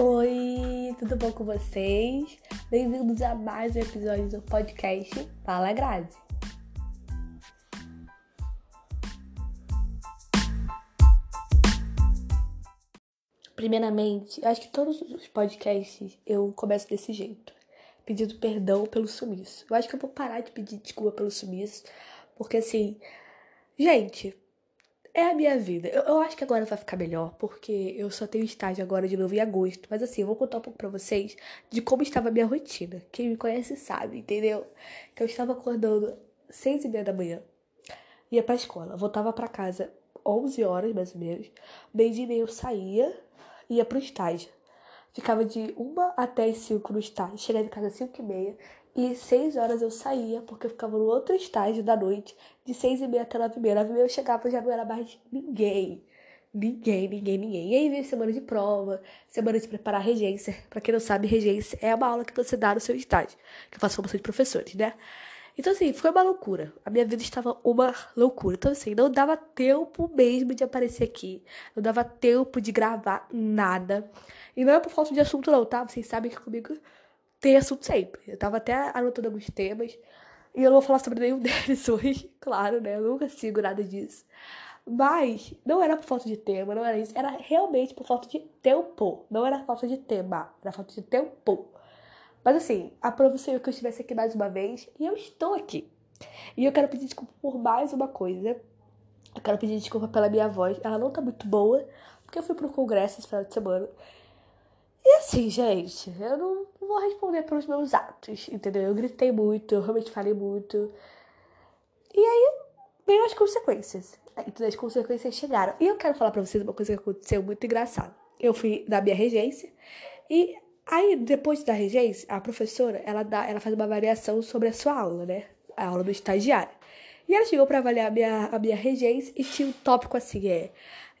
Oi, tudo bom com vocês? Bem-vindos a mais um episódio do podcast Fala Grazi. Primeiramente, acho que todos os podcasts eu começo desse jeito, pedindo perdão pelo sumiço. Eu acho que eu vou parar de pedir desculpa pelo sumiço, porque assim, gente, é a minha vida. Eu, eu, acho que agora vai ficar melhor, porque eu só tenho estágio agora de novo em agosto. Mas assim, eu vou contar um pouco pra vocês de como estava a minha rotina. Quem me conhece sabe, entendeu? Que eu estava acordando seis e meia da manhã, ia pra escola, voltava pra casa 11 horas mais ou menos, meio dia e meio eu saía, ia pro estágio. Ficava de uma até as cinco no estágio, chegava em casa às cinco e meia, e seis horas eu saía, porque eu ficava no outro estágio da noite, de seis e meia até nove e meia. Nove e meia eu chegava, já não era mais ninguém. Ninguém, ninguém, ninguém. E aí vem semana de prova, semana de preparar regência. Pra quem não sabe, regência é uma aula que você dá no seu estágio, que eu faço formação de professores, né? Então, assim, foi uma loucura. A minha vida estava uma loucura. Então, assim, não dava tempo mesmo de aparecer aqui. Não dava tempo de gravar nada. E não é por falta de assunto, não, tá? Vocês sabem que comigo tem assunto sempre. Eu tava até anotando alguns temas. E eu não vou falar sobre nenhum deles hoje, claro, né? Eu nunca sigo nada disso. Mas não era por falta de tema, não era isso. Era realmente por falta de tempo. Não era falta de tema, era falta de tempo. Mas assim, a professora que eu estivesse aqui mais uma vez. E eu estou aqui. E eu quero pedir desculpa por mais uma coisa. Eu quero pedir desculpa pela minha voz. Ela não tá muito boa. Porque eu fui pro congresso esse final de semana. E assim, gente, eu não vou responder pelos meus atos, entendeu? Eu gritei muito, eu realmente falei muito. E aí veio as consequências. Então as consequências chegaram. E eu quero falar pra vocês uma coisa que aconteceu muito engraçada. Eu fui na minha regência e aí depois da regência, a professora, ela dá, ela faz uma avaliação sobre a sua aula, né? A aula do estagiário. E ela chegou para avaliar a minha, a minha regência e tinha um tópico assim, é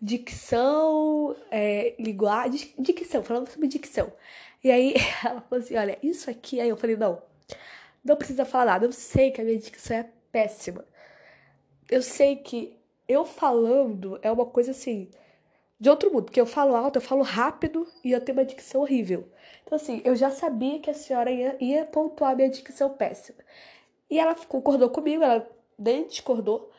dicção, é, linguagem, dicção, falando sobre dicção. E aí ela falou assim: olha, isso aqui. Aí eu falei: não, não precisa falar nada. Eu sei que a minha dicção é péssima. Eu sei que eu falando é uma coisa assim, de outro mundo. Porque eu falo alto, eu falo rápido e eu tenho uma dicção horrível. Então, assim, eu já sabia que a senhora ia, ia pontuar a minha dicção péssima. E ela concordou comigo, ela nem discordou.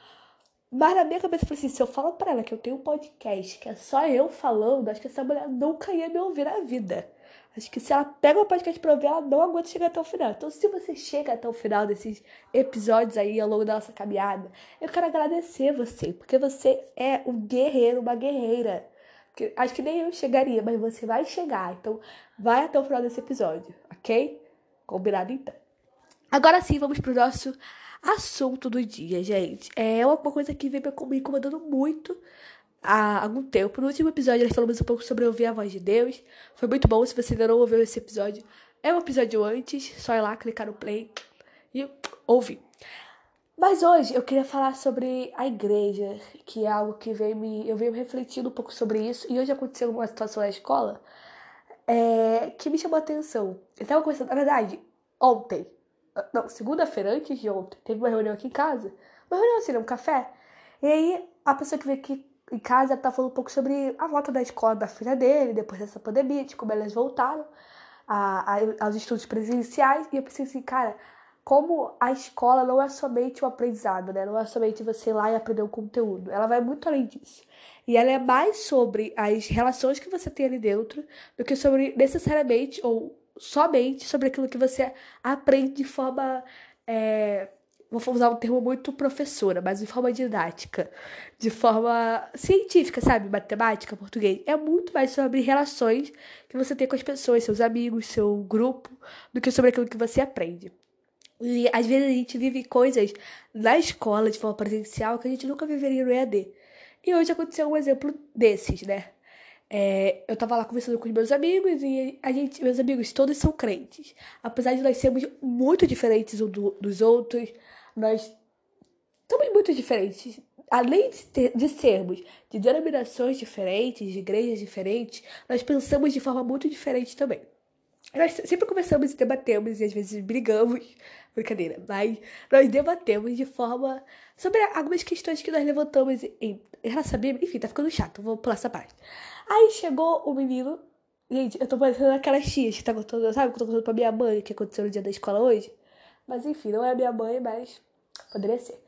Mas na minha cabeça eu falei assim, se eu falo pra ela que eu tenho um podcast, que é só eu falando, acho que essa mulher nunca ia me ouvir na vida. Acho que se ela pega o podcast pra ouvir, ela não aguenta chegar até o final. Então, se você chega até o final desses episódios aí ao longo da nossa caminhada, eu quero agradecer você, porque você é um guerreiro, uma guerreira. Porque acho que nem eu chegaria, mas você vai chegar. Então, vai até o final desse episódio, ok? Combinado então. Agora sim, vamos pro nosso assunto do dia, gente. É uma coisa que vem me incomodando muito há algum tempo. No último episódio, nós falamos um pouco sobre ouvir a voz de Deus. Foi muito bom. Se você ainda não ouviu esse episódio, é um episódio antes. Só ir lá, clicar no play e ouvir. Mas hoje eu queria falar sobre a igreja, que é algo que veio me. Eu venho refletindo um pouco sobre isso. E hoje aconteceu uma situação na escola é, que me chamou a atenção. Eu tava conversando, na verdade, ontem. Não, segunda-feira, antes de ontem, teve uma reunião aqui em casa. Uma reunião assim, né, um café. E aí, a pessoa que veio aqui em casa tá falando um pouco sobre a volta da escola da filha dele, depois dessa pandemia, de como elas voltaram a, a, aos estudos presenciais. E eu pensei assim, cara, como a escola não é somente o aprendizado, né? Não é somente você ir lá e aprender o conteúdo. Ela vai muito além disso. E ela é mais sobre as relações que você tem ali dentro do que sobre necessariamente ou somente sobre aquilo que você aprende de forma. É, vou usar um termo muito professora, mas de forma didática, de forma científica, sabe? Matemática, português. É muito mais sobre relações que você tem com as pessoas, seus amigos, seu grupo, do que sobre aquilo que você aprende. E às vezes a gente vive coisas na escola de forma presencial que a gente nunca viveria no EAD. E hoje aconteceu um exemplo desses, né? É, eu tava lá conversando com os meus amigos e a gente, meus amigos todos são crentes. Apesar de nós sermos muito diferentes uns do, dos outros, nós somos muito diferentes. Além de, ter, de sermos de denominações diferentes, de igrejas diferentes, nós pensamos de forma muito diferente também. Nós sempre conversamos e debatemos e às vezes brigamos, brincadeira, mas nós debatemos de forma sobre algumas questões que nós levantamos em relação à Bíblia. Enfim, tá ficando chato, vou pular essa parte. Aí chegou o menino Gente, eu tô parecendo aquelas tias que tá contando, sabe? Que eu tô contando pra minha mãe o que aconteceu no dia da escola hoje. Mas enfim, não é a minha mãe, mas poderia ser.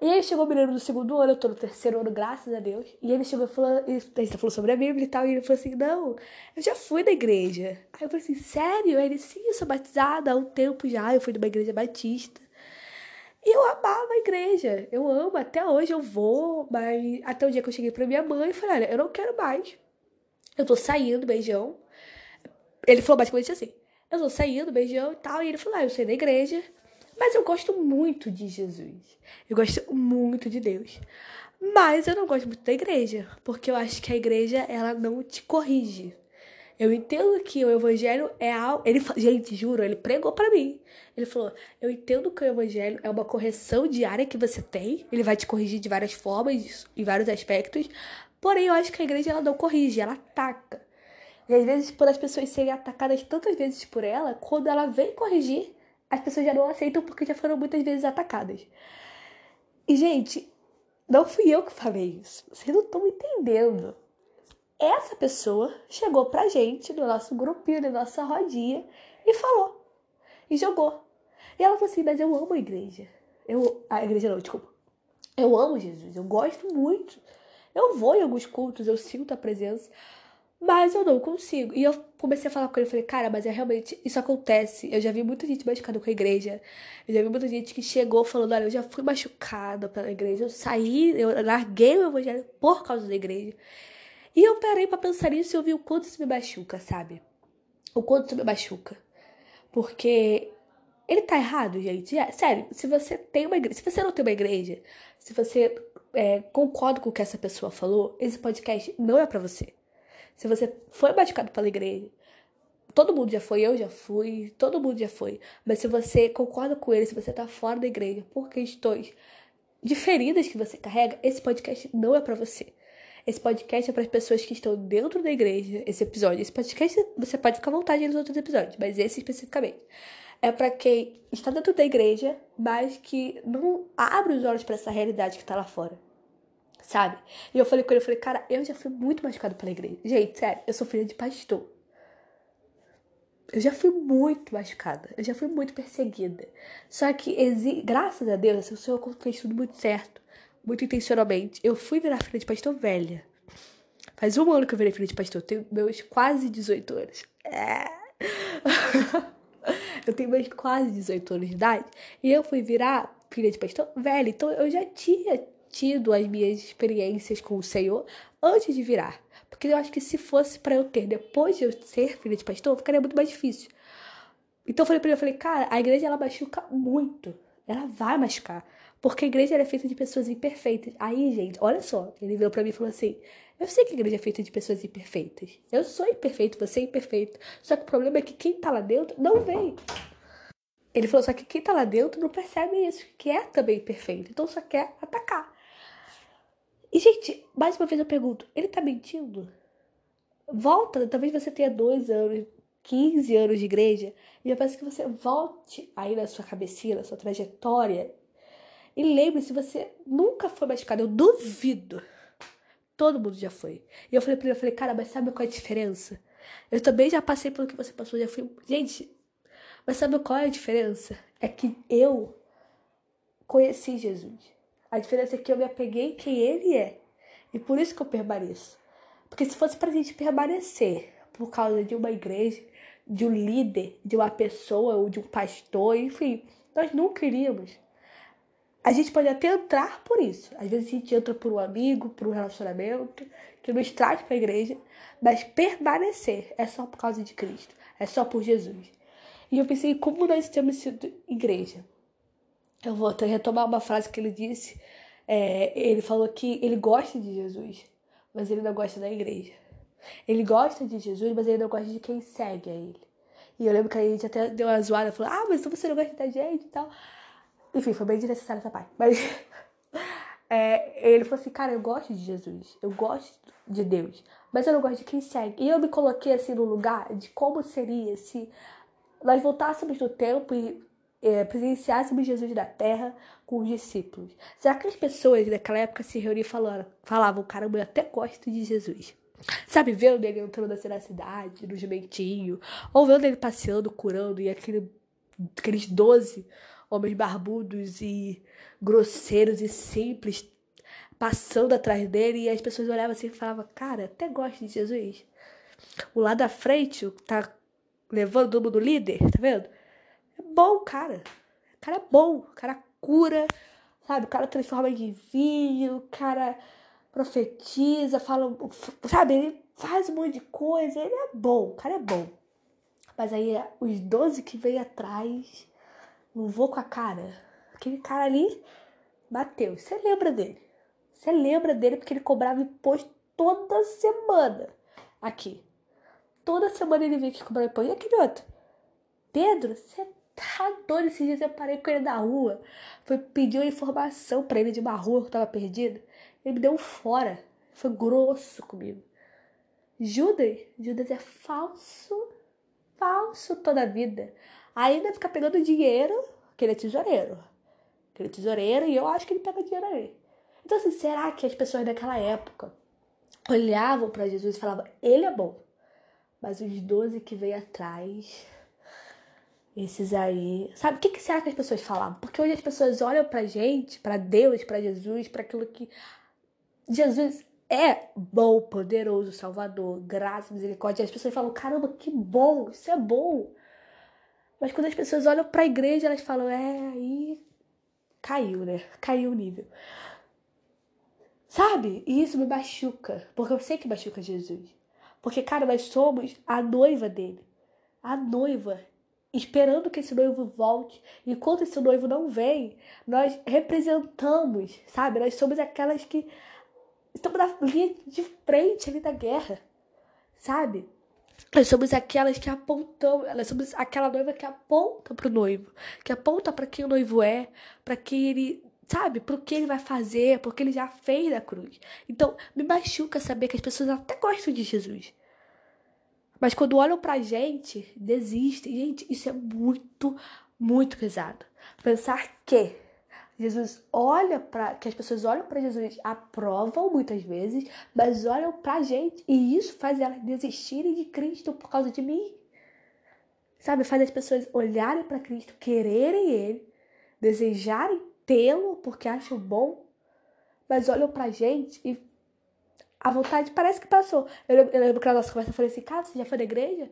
E aí chegou o menino do segundo ano, eu tô no terceiro ano, graças a Deus. E ele chegou e falou, gente falou sobre a Bíblia e tal, e ele falou assim, não, eu já fui na igreja. Aí eu falei assim, sério? Aí ele, sim, eu sou batizada há um tempo já, eu fui numa igreja batista. E eu amava a igreja, eu amo, até hoje eu vou, mas até o dia que eu cheguei pra minha mãe e falei, olha, eu não quero mais. Eu tô saindo, beijão. Ele falou basicamente assim, eu tô saindo, beijão e tal, e ele falou, ah, eu saí da igreja, mas eu gosto muito de Jesus. Eu gosto muito de Deus. Mas eu não gosto muito da igreja, porque eu acho que a igreja ela não te corrige. Eu entendo que o evangelho é algo, ele gente, juro, ele pregou para mim. Ele falou: "Eu entendo que o evangelho é uma correção diária que você tem, ele vai te corrigir de várias formas, em vários aspectos, porém eu acho que a igreja ela não corrige, ela ataca. E às vezes por as pessoas serem atacadas tantas vezes por ela, quando ela vem corrigir, as pessoas já não aceitam porque já foram muitas vezes atacadas. E, gente, não fui eu que falei isso. Vocês não estão entendendo. Essa pessoa chegou pra gente, no nosso grupinho, na nossa rodinha, e falou. E jogou. E ela falou assim: Mas eu amo a igreja. Eu, a igreja não, desculpa. Eu amo Jesus. Eu gosto muito. Eu vou em alguns cultos, eu sinto a presença. Mas eu não consigo. E eu comecei a falar com ele, falei, cara, mas é realmente, isso acontece. Eu já vi muita gente machucada com a igreja. Eu já vi muita gente que chegou falando, olha, eu já fui machucada pela igreja. Eu saí, eu larguei o evangelho por causa da igreja. E eu parei para pensar nisso e eu vi o quanto isso me machuca, sabe? O quanto isso me machuca. Porque ele tá errado, gente. É, sério, se você tem uma igreja, se você não tem uma igreja, se você é, concorda com o que essa pessoa falou, esse podcast não é para você. Se você foi machucado pela igreja, todo mundo já foi, eu já fui, todo mundo já foi. Mas se você concorda com ele, se você tá fora da igreja por questões diferidas que você carrega, esse podcast não é para você. Esse podcast é para as pessoas que estão dentro da igreja. Esse episódio, esse podcast, você pode ficar à vontade nos outros episódios, mas esse especificamente é para quem está dentro da igreja, mas que não abre os olhos para essa realidade que está lá fora sabe? E eu falei com ele, eu falei, cara, eu já fui muito machucado pela igreja. Gente, sério, eu sou filha de pastor. Eu já fui muito machucada, eu já fui muito perseguida. Só que, graças a Deus, o Senhor fez tudo muito certo, muito intencionalmente. Eu fui virar filha de pastor velha. Faz um ano que eu virei filha de pastor, eu tenho meus quase 18 anos. É. eu tenho meus quase 18 anos de idade. E eu fui virar filha de pastor velha. Então eu já tinha tido as minhas experiências com o Senhor antes de virar. Porque eu acho que se fosse para eu ter depois de eu ser filha de pastor, ficaria muito mais difícil. Então eu falei para ele, eu falei, cara, a igreja ela machuca muito. Ela vai machucar. Porque a igreja é feita de pessoas imperfeitas. Aí, gente, olha só. Ele veio para mim e falou assim: Eu sei que a igreja é feita de pessoas imperfeitas. Eu sou imperfeito, você é imperfeito. Só que o problema é que quem tá lá dentro não vê. Ele falou, só que quem tá lá dentro não percebe isso, que é também perfeito. Então só quer atacar. E, gente, mais uma vez eu pergunto: ele tá mentindo? Volta, talvez você tenha dois anos, 15 anos de igreja, e eu peço que você volte aí na sua cabecinha, na sua trajetória, e lembre-se: você nunca foi machucado. Eu duvido. Todo mundo já foi. E eu falei pra ele: eu falei, cara, mas sabe qual é a diferença? Eu também já passei pelo que você passou, já fui. Gente, mas sabe qual é a diferença? É que eu conheci Jesus. A diferença é que eu me apeguei quem ele é. E por isso que eu permaneço. Porque se fosse pra gente permanecer por causa de uma igreja, de um líder, de uma pessoa ou de um pastor, enfim, nós nunca iríamos. A gente pode até entrar por isso. Às vezes a gente entra por um amigo, por um relacionamento que nos traz para a igreja, mas permanecer é só por causa de Cristo, é só por Jesus. E eu pensei, como nós temos sido igreja? Eu vou até retomar uma frase que ele disse. É, ele falou que ele gosta de Jesus, mas ele não gosta da igreja. Ele gosta de Jesus, mas ele não gosta de quem segue a ele. E eu lembro que a gente até deu uma zoada, falou, ah, mas você não gosta da gente e tal. Enfim, foi bem desnecessário essa parte. Mas é, ele falou assim, cara, eu gosto de Jesus, eu gosto de Deus, mas eu não gosto de quem segue. E eu me coloquei assim no lugar de como seria se nós voltássemos no tempo e é, presenciássemos Jesus da terra com os discípulos. Será que as pessoas daquela época se reuniam e falavam, falavam caramba, eu até gosto de Jesus. Sabe, vendo ele entrando assim na cidade, no jumentinho, ou vendo ele passeando, curando, e aquele, aqueles doze homens barbudos e grosseiros e simples passando atrás dele, e as pessoas olhavam assim e falavam, cara, até gosto de Jesus. O lá da frente, tá levando todo mundo líder, tá vendo? Bom, cara. O cara é bom, o cara cura, sabe? O cara transforma em vinho, o cara profetiza, fala, sabe? Ele faz um monte de coisa, ele é bom, o cara é bom. Mas aí os 12 que vem atrás, não vou com a cara. Aquele cara ali bateu. Você lembra dele? Você lembra dele porque ele cobrava imposto toda semana aqui. Toda semana ele vinha aqui cobrar imposto. E aquele outro? Pedro, você tá doido? Esses dias eu parei com ele na rua. Foi pedir uma informação para ele de uma rua que tava perdida. Ele me deu um fora. Foi grosso comigo. Judas, Judas é falso, falso toda a vida. Ainda fica pegando dinheiro, que ele é tesoureiro. Que ele é tesoureiro e eu acho que ele pega dinheiro aí. Então, assim, será que as pessoas daquela época olhavam para Jesus e falavam, ele é bom? Mas os doze que veio atrás, esses aí. Sabe o que, que será que as pessoas falavam? Porque hoje as pessoas olham pra gente, para Deus, para Jesus, para aquilo que Jesus é bom, poderoso, salvador, graça, misericórdia. As pessoas falam, caramba, que bom, isso é bom. Mas quando as pessoas olham para a igreja, elas falam, é, aí caiu, né? Caiu o nível. Sabe? E isso me machuca, porque eu sei que machuca Jesus. Porque, cara, nós somos a noiva dele. A noiva. Esperando que esse noivo volte. E enquanto esse noivo não vem, nós representamos, sabe? Nós somos aquelas que estamos na linha de frente ali da guerra, sabe? Nós somos aquelas que apontam, nós somos aquela noiva que aponta para o noivo, que aponta para quem o noivo é, para que ele, sabe, para o que ele vai fazer, porque ele já fez na cruz. Então, me machuca saber que as pessoas até gostam de Jesus. Mas quando olham pra gente, desistem. Gente, isso é muito, muito pesado. Pensar que Jesus olha para que as pessoas olham para Jesus, aprovam muitas vezes, mas olham para a gente e isso faz elas desistirem de Cristo por causa de mim. Sabe, faz as pessoas olharem para Cristo, quererem ele, desejarem tê-lo porque acham bom, mas olham para a gente e a vontade parece que passou. Eu, eu lembro que na nossa conversa eu falei assim, cara, você já foi na igreja?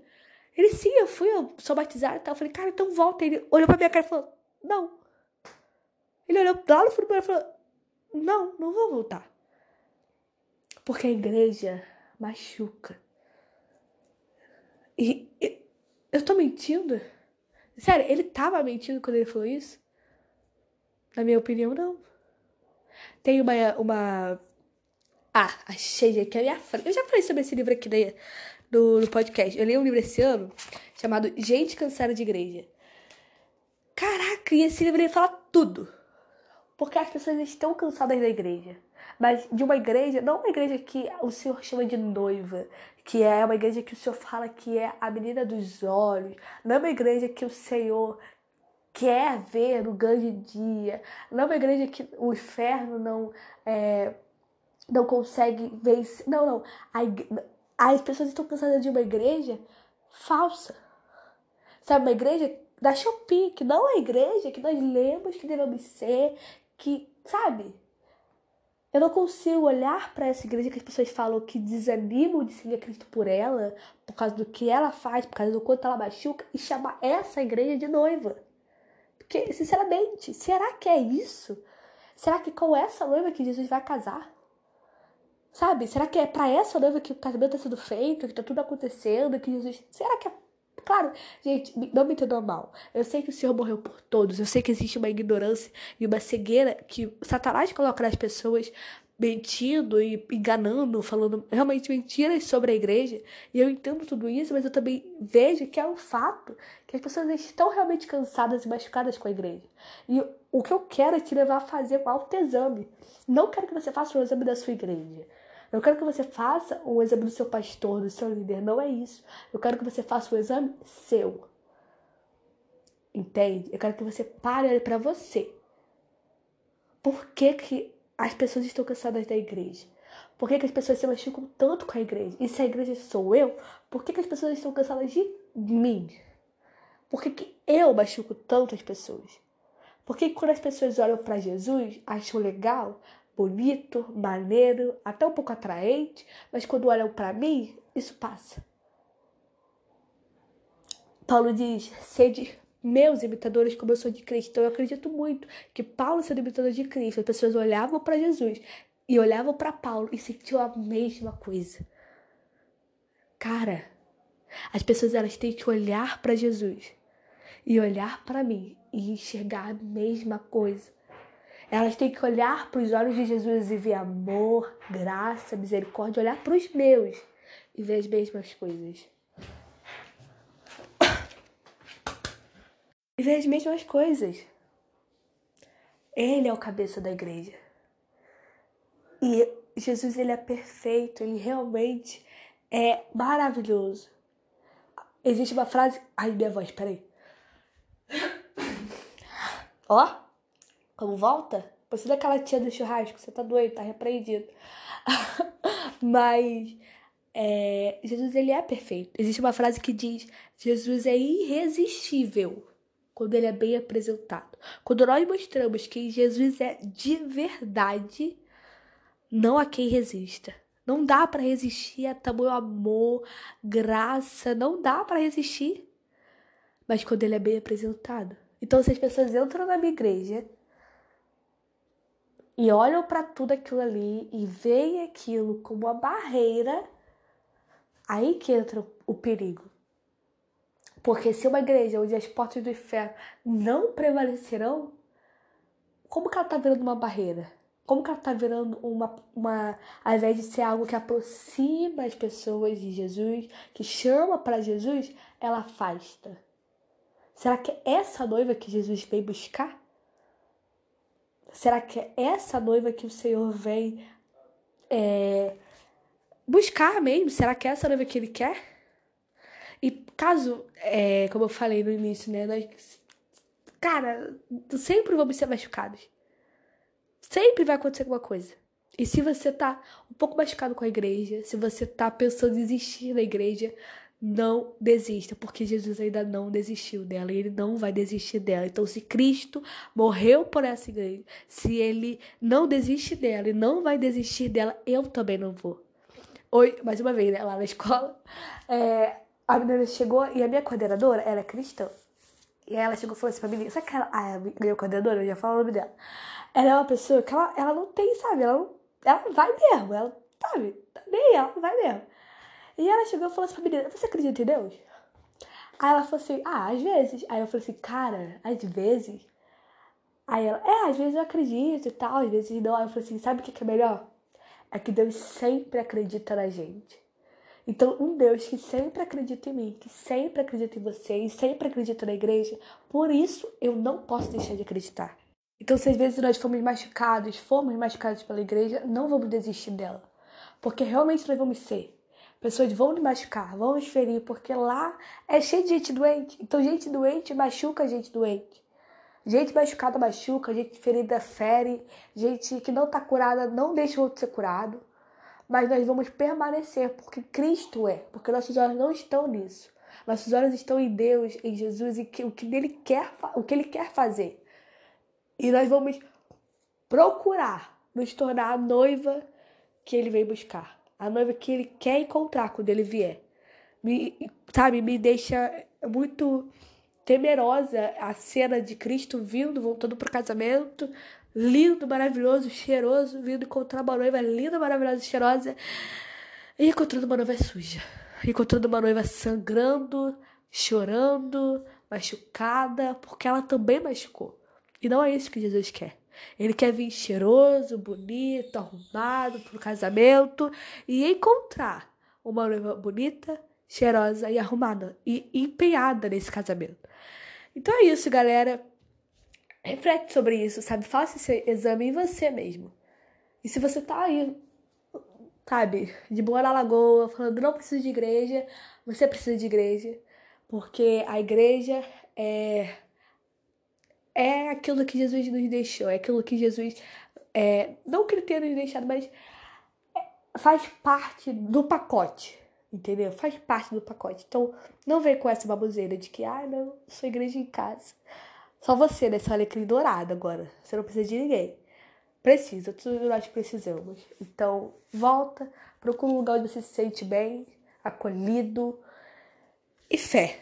Ele, sim, eu fui, eu sou batizado e tal. Eu falei, cara, então volta. Ele olhou pra minha cara e falou, não. Ele olhou lá no fundo e falou: Não, não vou voltar. Porque a igreja machuca. E, e eu tô mentindo? Sério, ele tava mentindo quando ele falou isso? Na minha opinião, não. Tem uma. uma... Ah, achei aqui a minha frente. Eu já falei sobre esse livro aqui no, no podcast. Eu li um livro esse ano chamado Gente Cansada de Igreja. Caraca, e esse livro ele fala tudo porque as pessoas estão cansadas da igreja. Mas de uma igreja, não uma igreja que o Senhor chama de noiva, que é uma igreja que o Senhor fala que é a menina dos olhos, não é uma igreja que o Senhor quer ver no grande dia, não é uma igreja que o inferno não, é, não consegue vencer. Não, não. as pessoas estão cansadas de uma igreja falsa. Sabe, uma igreja da Shopee, que não é a igreja que nós lemos que devemos ser, que, sabe? Eu não consigo olhar para essa igreja que as pessoas falam que desanimam de seguir a Cristo por ela, por causa do que ela faz, por causa do quanto ela machuca, e chamar essa igreja de noiva. Porque, sinceramente, será que é isso? Será que com essa noiva que Jesus vai casar? Sabe? Será que é para essa noiva que o casamento está sendo feito, que está tudo acontecendo, que Jesus. Será que é Claro, gente, não me entendam mal. Eu sei que o Senhor morreu por todos. Eu sei que existe uma ignorância e uma cegueira que Satanás coloca nas pessoas mentindo e enganando, falando realmente mentiras sobre a igreja. E eu entendo tudo isso, mas eu também vejo que é um fato que as pessoas estão realmente cansadas e machucadas com a igreja. E o que eu quero é te levar a fazer um autoexame. Não quero que você faça um exame da sua igreja. Eu quero que você faça um exame do seu pastor, do seu líder. Não é isso. Eu quero que você faça um exame seu. Entende? Eu quero que você pare para você. Por que, que as pessoas estão cansadas da igreja? Por que, que as pessoas se machucam tanto com a igreja? E se a igreja sou eu, por que, que as pessoas estão cansadas de mim? Por que, que eu machuco tanto as pessoas? Por que quando as pessoas olham para Jesus, acham legal, bonito, maneiro, até um pouco atraente, mas quando olham para mim, isso passa. Paulo diz: sede meus imitadores como eu sou de Cristo. Então eu acredito muito que Paulo sendo imitador de Cristo, as pessoas olhavam para Jesus e olhavam para Paulo e sentiam a mesma coisa. Cara, as pessoas elas têm que olhar para Jesus e olhar para mim e enxergar a mesma coisa. Elas têm que olhar para os olhos de Jesus e ver amor, graça, misericórdia, olhar para os meus e ver as mesmas coisas. E ver as mesmas coisas. Ele é o cabeça da igreja. E Jesus, ele é perfeito, ele realmente é maravilhoso. Existe uma frase. Ai, minha voz, peraí. Ó, como volta? Você daquela tia do churrasco, você tá doido, tá repreendido. Mas é, Jesus, ele é perfeito. Existe uma frase que diz: Jesus é irresistível quando ele é bem apresentado. Quando nós mostramos que Jesus é de verdade, não há quem resista. Não dá para resistir a tamanho amor, graça, não dá para resistir. Mas quando ele é bem apresentado. Então, se as pessoas entram na minha igreja e olham para tudo aquilo ali e veem aquilo como uma barreira, aí que entra o perigo. Porque se uma igreja onde as portas do inferno não prevalecerão, como que ela está virando uma barreira? Como que ela está virando uma, uma. Ao invés de ser algo que aproxima as pessoas de Jesus, que chama para Jesus, ela afasta. Será que é essa noiva que Jesus veio buscar? Será que é essa noiva que o Senhor vem é, buscar mesmo? Será que é essa noiva que ele quer? E caso, é, como eu falei no início, né? Nós, cara, sempre vamos ser machucados. Sempre vai acontecer alguma coisa. E se você tá um pouco machucado com a igreja, se você tá pensando em desistir da igreja, não desista, porque Jesus ainda não desistiu dela e ele não vai desistir dela. Então, se Cristo morreu por essa igreja, se ele não desiste dela e não vai desistir dela, eu também não vou. Oi, mais uma vez, né, lá na escola, é, a menina chegou e a minha coordenadora era cristã. E ela chegou e falou assim pra mim, sabe que ela, a minha coordenadora, eu já falo o nome dela. Ela é uma pessoa que ela, ela não tem, sabe? Ela, não, ela vai mesmo, ela, sabe? Tá nem ela vai mesmo. E ela chegou e falou assim pra menina, você acredita em Deus? Aí ela falou assim, ah, às vezes. Aí eu falei assim, cara, às vezes? Aí ela, é, às vezes eu acredito e tal, às vezes não. Aí eu falei assim, sabe o que é melhor? É que Deus sempre acredita na gente. Então, um Deus que sempre acredita em mim, que sempre acredita em você e sempre acredita na igreja, por isso eu não posso deixar de acreditar. Então, se às vezes nós fomos machucados, fomos machucados pela igreja, não vamos desistir dela. Porque realmente nós vamos ser. Pessoas vão nos machucar, vão nos ferir, porque lá é cheio de gente doente. Então, gente doente machuca gente doente. Gente machucada machuca, gente ferida fere, gente que não está curada não deixa o outro ser curado mas nós vamos permanecer, porque Cristo é, porque nossos olhos não estão nisso. Nossos olhos estão em Deus, em Jesus e o que ele quer, o que ele quer fazer. E nós vamos procurar nos tornar a noiva que ele veio buscar, a noiva que ele quer encontrar quando ele vier. Me, sabe, me deixa muito temerosa a cena de Cristo vindo, voltando para o casamento, lindo, maravilhoso, cheiroso, vindo encontrar uma noiva linda, maravilhosa, cheirosa, e encontrando uma noiva suja, encontrando uma noiva sangrando, chorando, machucada, porque ela também machucou. E não é isso que Jesus quer. Ele quer vir cheiroso, bonito, arrumado para o casamento e encontrar uma noiva bonita, cheirosa e arrumada e empenhada nesse casamento. Então é isso, galera. Reflete sobre isso, sabe? Faça esse exame em você mesmo. E se você tá aí, sabe, de boa na lagoa, falando não preciso de igreja, você precisa de igreja. Porque a igreja é, é aquilo que Jesus nos deixou, é aquilo que Jesus. É, não que ele tenha nos deixado, mas faz parte do pacote, entendeu? Faz parte do pacote. Então, não vem com essa baboseira de que, ah, não, sou igreja em casa. Só você, né? Seu alecrim dourado agora. Você não precisa de ninguém. Precisa, todos nós precisamos. Então, volta, procura um lugar onde você se sente bem, acolhido e fé.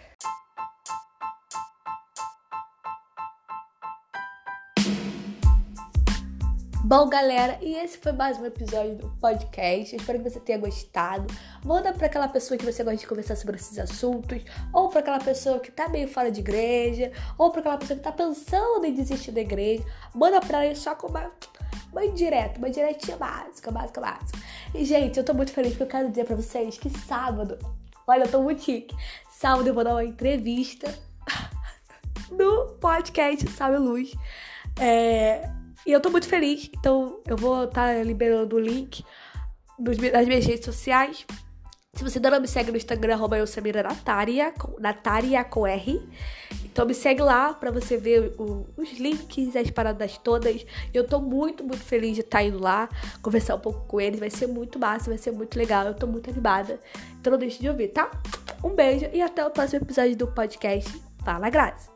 Bom, galera, e esse foi mais um episódio do podcast. espero que você tenha gostado. Manda para aquela pessoa que você gosta de conversar sobre esses assuntos, ou para aquela pessoa que tá meio fora de igreja, ou para aquela pessoa que tá pensando em desistir da igreja. Manda para ele só com uma, uma indireta, uma diretinha básica, básica, básica. E, gente, eu tô muito feliz porque eu quero dizer para vocês que sábado, olha, eu tô muito chique. Sábado eu vou dar uma entrevista no podcast Sabe Luz. É e eu tô muito feliz, então eu vou estar tá liberando o link nas minhas redes sociais. Se você ainda não me segue no Instagram, arroba eu Samira Nataria, com, Nataria com R. Então me segue lá pra você ver o, os links, as paradas todas. Eu tô muito, muito feliz de estar tá indo lá, conversar um pouco com eles. Vai ser muito massa, vai ser muito legal. Eu tô muito animada. Então não deixe de ouvir, tá? Um beijo e até o próximo episódio do podcast Fala Graça.